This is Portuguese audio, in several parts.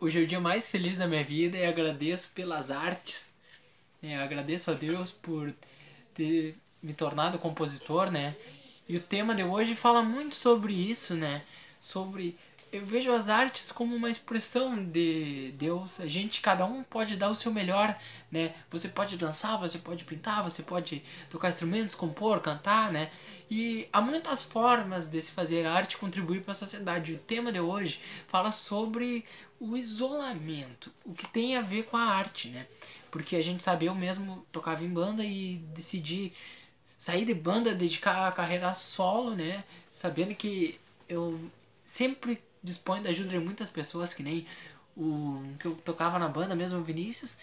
Hoje é o dia mais feliz da minha vida e agradeço pelas artes. É, agradeço a Deus por ter me tornado compositor, né? E o tema de hoje fala muito sobre isso, né? Sobre eu vejo as artes como uma expressão de Deus. A gente, cada um pode dar o seu melhor, né? Você pode dançar, você pode pintar, você pode tocar instrumentos, compor, cantar, né? E há muitas formas de se fazer arte contribuir para a sociedade. O tema de hoje fala sobre o isolamento, o que tem a ver com a arte, né? Porque a gente sabe, eu mesmo tocava em banda e decidi sair de banda, dedicar a carreira solo, né? Sabendo que eu sempre dispõe da ajuda de muitas pessoas, que nem o que eu tocava na banda mesmo, o Vinícius.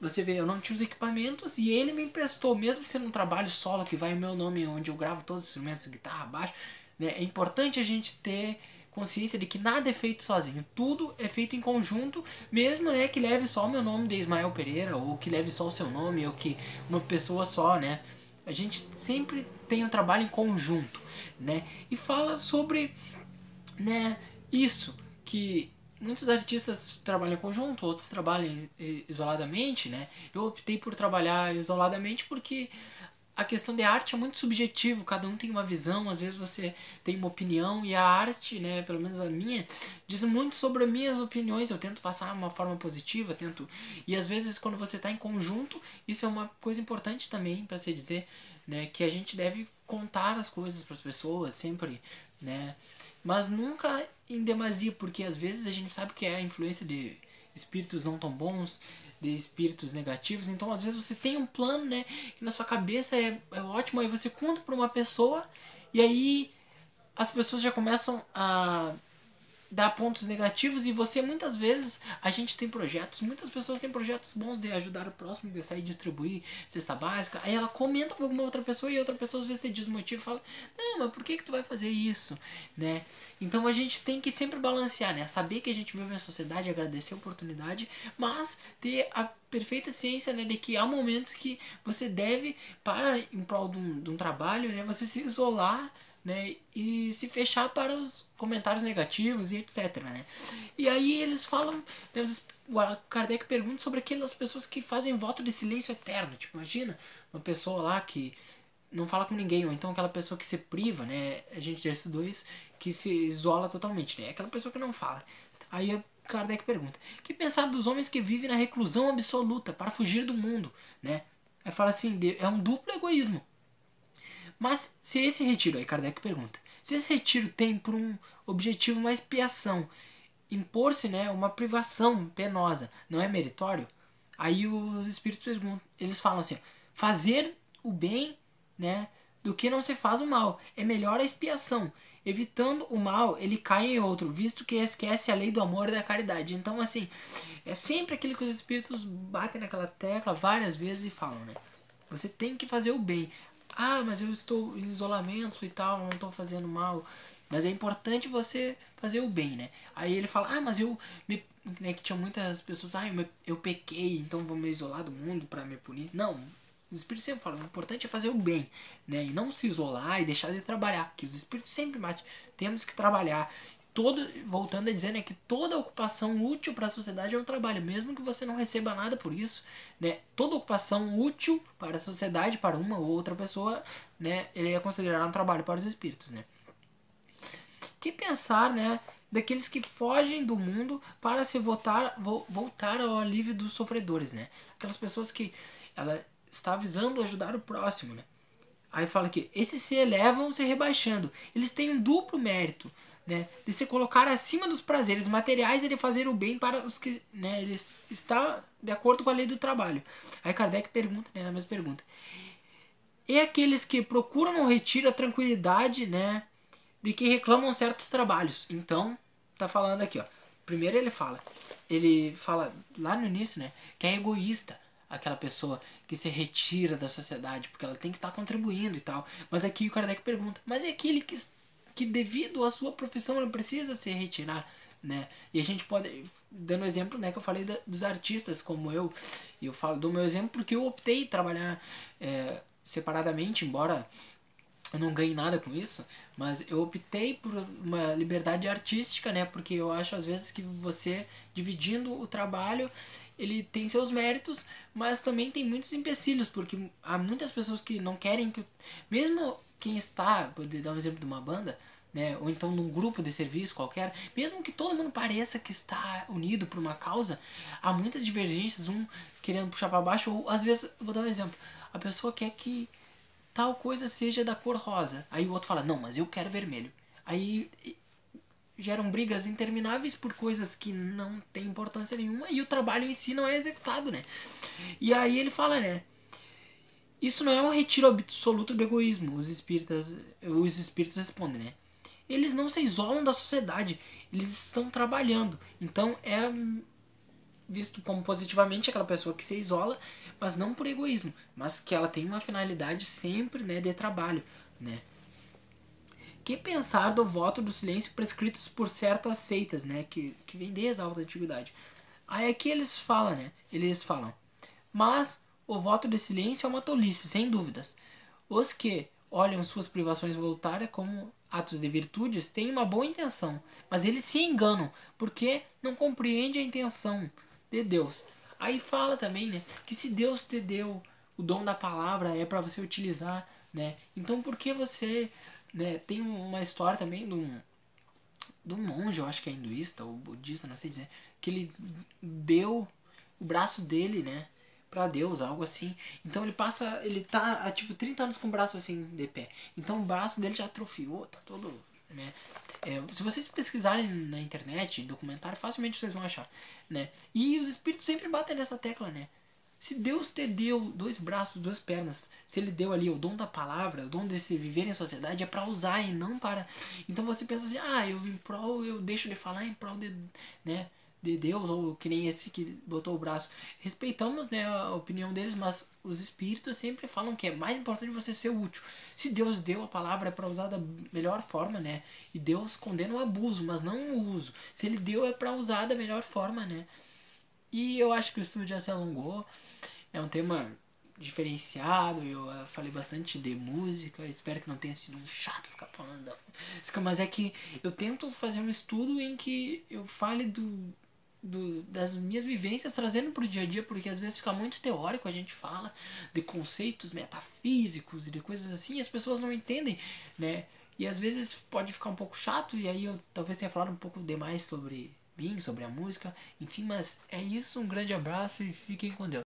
Você vê, eu não tinha os equipamentos e ele me emprestou, mesmo sendo um trabalho solo que vai o meu nome, onde eu gravo todos os instrumentos, guitarra, baixo. Né? É importante a gente ter consciência de que nada é feito sozinho, tudo é feito em conjunto, mesmo né, que leve só o meu nome de Ismael Pereira, ou que leve só o seu nome, ou que uma pessoa só, né? A gente sempre tem um trabalho em conjunto, né? E fala sobre, né, isso, que muitos artistas trabalham em conjunto, outros trabalham isoladamente, né? Eu optei por trabalhar isoladamente porque a questão de arte é muito subjetivo, cada um tem uma visão, às vezes você tem uma opinião e a arte, né, pelo menos a minha, diz muito sobre as minhas opiniões, eu tento passar uma forma positiva, tento e às vezes quando você está em conjunto, isso é uma coisa importante também para se dizer, né, que a gente deve contar as coisas para as pessoas sempre, né? Mas nunca em demasia, porque às vezes a gente sabe que é a influência de espíritos não tão bons, de espíritos negativos. Então, às vezes você tem um plano, né, que na sua cabeça é, é ótimo, aí você conta para uma pessoa e aí as pessoas já começam a dá pontos negativos e você muitas vezes a gente tem projetos, muitas pessoas têm projetos bons de ajudar o próximo, de sair distribuir cesta básica, aí ela comenta com alguma outra pessoa e outra pessoa às vezes se desmotiva e fala, não, mas por que que tu vai fazer isso, né? Então a gente tem que sempre balancear, né? Saber que a gente vive na sociedade, agradecer a oportunidade, mas ter a perfeita ciência né, de que há momentos que você deve, para em prol de um, de um trabalho, né, você se isolar né? E se fechar para os comentários negativos e etc, né? E aí eles falam, né, o Kardec pergunta sobre aquelas pessoas que fazem voto de silêncio eterno. Tipo, imagina uma pessoa lá que não fala com ninguém, ou então aquela pessoa que se priva, né? A gente já estudou isso, que se isola totalmente, né? Aquela pessoa que não fala. Aí Kardec pergunta: Que pensar dos homens que vivem na reclusão absoluta para fugir do mundo, né? Aí fala assim: é um duplo egoísmo. Mas se esse retiro, aí Kardec pergunta, se esse retiro tem por um objetivo uma expiação, impor-se né, uma privação penosa, não é meritório? Aí os espíritos perguntam, eles falam assim, fazer o bem né, do que não se faz o mal, é melhor a expiação. Evitando o mal, ele cai em outro, visto que esquece a lei do amor e da caridade. Então, assim, é sempre aquilo que os espíritos batem naquela tecla várias vezes e falam, né? Você tem que fazer o bem. Ah, mas eu estou em isolamento e tal, não estou fazendo mal. Mas é importante você fazer o bem, né? Aí ele fala, ah, mas eu me, né, que tinha muitas pessoas, ah, eu, me, eu pequei, então vou me isolar do mundo para me punir. Não, os espíritos sempre falam, o importante é fazer o bem, né? E não se isolar e deixar de trabalhar, que os espíritos sempre batem. Temos que trabalhar todo, voltando a dizer né, que toda ocupação útil para a sociedade é um trabalho, mesmo que você não receba nada por isso, né, toda ocupação útil para a sociedade, para uma ou outra pessoa, né, ele é considerado um trabalho para os espíritos, né. Que pensar, né, daqueles que fogem do mundo para se voltar, voltar ao alívio dos sofredores, né, aquelas pessoas que ela está visando ajudar o próximo, né. Aí fala que esses se elevam se rebaixando, eles têm um duplo mérito, né, de se colocar acima dos prazeres materiais e de fazer o bem para os que, né, eles está de acordo com a lei do trabalho. Aí Kardec pergunta, né, na mesma pergunta. E aqueles que procuram no retiro a tranquilidade, né, de que reclamam certos trabalhos. Então, tá falando aqui, ó. Primeiro ele fala, ele fala lá no início, né, que é egoísta aquela pessoa que se retira da sociedade, porque ela tem que estar tá contribuindo e tal. Mas aqui o Kardec pergunta, mas é aquele que que devido à sua profissão ele precisa se retirar, né? E a gente pode, dando exemplo, né, que eu falei da, dos artistas como eu, e eu falo do meu exemplo porque eu optei trabalhar é, separadamente, embora eu não ganhei nada com isso, mas eu optei por uma liberdade artística, né? Porque eu acho às vezes que você dividindo o trabalho, ele tem seus méritos, mas também tem muitos empecilhos, porque há muitas pessoas que não querem que mesmo quem está, vou dar um exemplo de uma banda, né, ou então num grupo de serviço qualquer, mesmo que todo mundo pareça que está unido por uma causa, há muitas divergências, um querendo puxar para baixo, ou às vezes, vou dar um exemplo, a pessoa quer que tal coisa seja da cor rosa. Aí o outro fala, não, mas eu quero vermelho. Aí geram brigas intermináveis por coisas que não tem importância nenhuma e o trabalho em si não é executado, né? E aí ele fala, né? Isso não é um retiro absoluto do egoísmo. Os espíritas, os espíritos respondem, né? Eles não se isolam da sociedade, eles estão trabalhando. Então é visto como positivamente aquela pessoa que se isola, mas não por egoísmo, mas que ela tem uma finalidade sempre, né, de trabalho, né? Que pensar do voto do silêncio prescritos por certas seitas, né, que, que vem desde a alta antiguidade. Aí aqui eles falam, né, eles falam, mas o voto de silêncio é uma tolice, sem dúvidas. Os que olham suas privações voluntárias como atos de virtudes têm uma boa intenção, mas eles se enganam, porque não compreendem a intenção de Deus. Aí fala também, né, que se Deus te deu o dom da palavra é para você utilizar, né? Então por que você, né, tem uma história também de um de um monge, eu acho que é hinduísta ou budista, não sei dizer, que ele deu o braço dele, né, para Deus, algo assim. Então ele passa, ele tá há tipo 30 anos com o braço assim de pé. Então o braço dele já atrofiou, tá todo né? É, se vocês pesquisarem na internet, documentário, facilmente vocês vão achar, né? E os espíritos sempre batem nessa tecla, né? Se Deus te deu dois braços, duas pernas, se Ele deu ali o dom da palavra, o dom de se viver em sociedade, é para usar e não para. Então você pensa assim, ah, eu em prol, eu deixo de falar em prol de, né? de Deus, ou que nem esse que botou o braço. Respeitamos né, a opinião deles, mas os espíritos sempre falam que é mais importante você ser útil. Se Deus deu a palavra é para usar da melhor forma, né? E Deus condena o abuso, mas não o uso. Se ele deu é para usar da melhor forma, né? E eu acho que o estudo já se alongou. É um tema diferenciado, eu ah, falei bastante de música, espero que não tenha sido um chato ficar falando. Mas é que eu tento fazer um estudo em que eu fale do do, das minhas vivências trazendo para o dia a dia, porque às vezes fica muito teórico, a gente fala de conceitos metafísicos e de coisas assim, e as pessoas não entendem, né? E às vezes pode ficar um pouco chato, e aí eu talvez tenha falado um pouco demais sobre mim, sobre a música, enfim, mas é isso, um grande abraço e fiquem com Deus.